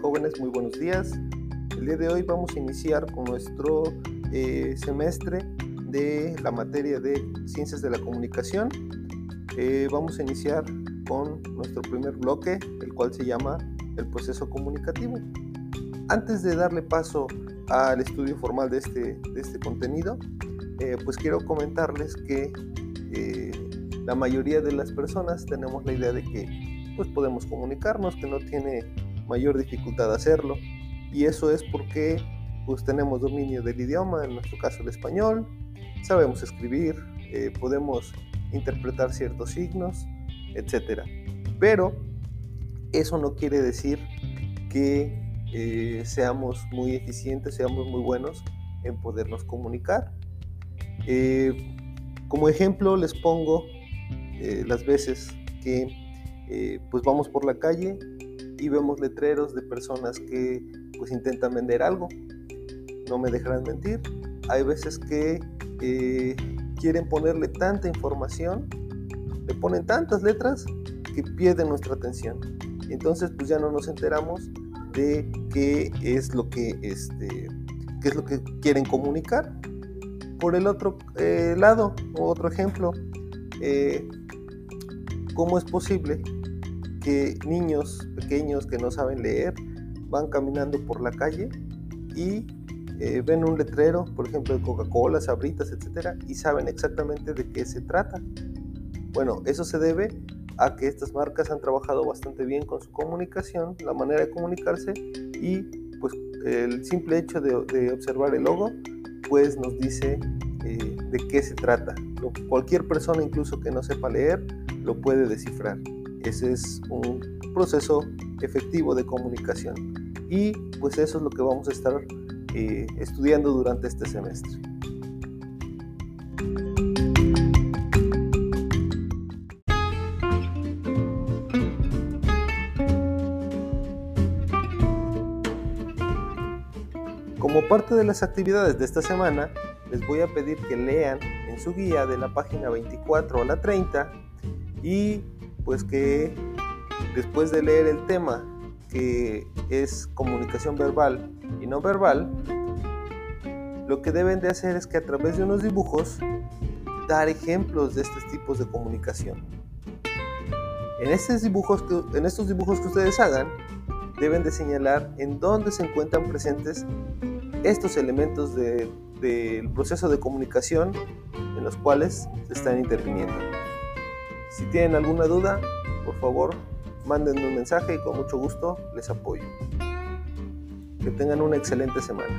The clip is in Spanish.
Jóvenes, muy buenos días. El día de hoy vamos a iniciar con nuestro eh, semestre de la materia de Ciencias de la Comunicación. Eh, vamos a iniciar con nuestro primer bloque, el cual se llama el proceso comunicativo. Antes de darle paso al estudio formal de este, de este contenido, eh, pues quiero comentarles que la mayoría de las personas tenemos la idea de que pues podemos comunicarnos, que no tiene mayor dificultad hacerlo y eso es porque pues tenemos dominio del idioma, en nuestro caso el español, sabemos escribir, eh, podemos interpretar ciertos signos, etc. Pero eso no quiere decir que eh, seamos muy eficientes, seamos muy buenos en podernos comunicar. Eh, como ejemplo les pongo las veces que pues vamos por la calle y vemos letreros de personas que pues intentan vender algo. No me dejarán mentir. Hay veces que eh, quieren ponerle tanta información, le ponen tantas letras que pierden nuestra atención. Entonces pues ya no nos enteramos de qué es lo que, este, qué es lo que quieren comunicar. Por el otro lado, otro ejemplo, ¿Cómo es posible que niños pequeños que no saben leer van caminando por la calle y eh, ven un letrero, por ejemplo, de Coca-Cola, Sabritas, etcétera, y saben exactamente de qué se trata? Bueno, eso se debe a que estas marcas han trabajado bastante bien con su comunicación, la manera de comunicarse y pues el simple hecho de, observar el logo pues nos dice eh, de qué se trata. Cualquier persona incluso que no sepa leer lo puede descifrar. Ese es un proceso efectivo de comunicación. Y pues eso es lo que vamos a estar eh, estudiando durante este semestre. Como parte de las actividades de esta semana, les voy a pedir que lean en su guía de la página 24 a la 30 y pues que después de leer el tema que es comunicación verbal y no verbal, lo que deben de hacer es que a través de unos dibujos dar ejemplos de estos tipos de comunicación. En estos dibujos que, ustedes hagan, deben de señalar en dónde se encuentran presentes estos elementos del proceso de comunicación en los cuales se están interviniendo. Si tienen alguna duda, por favor, mándenme un mensaje y con mucho gusto les apoyo. Que tengan una excelente semana.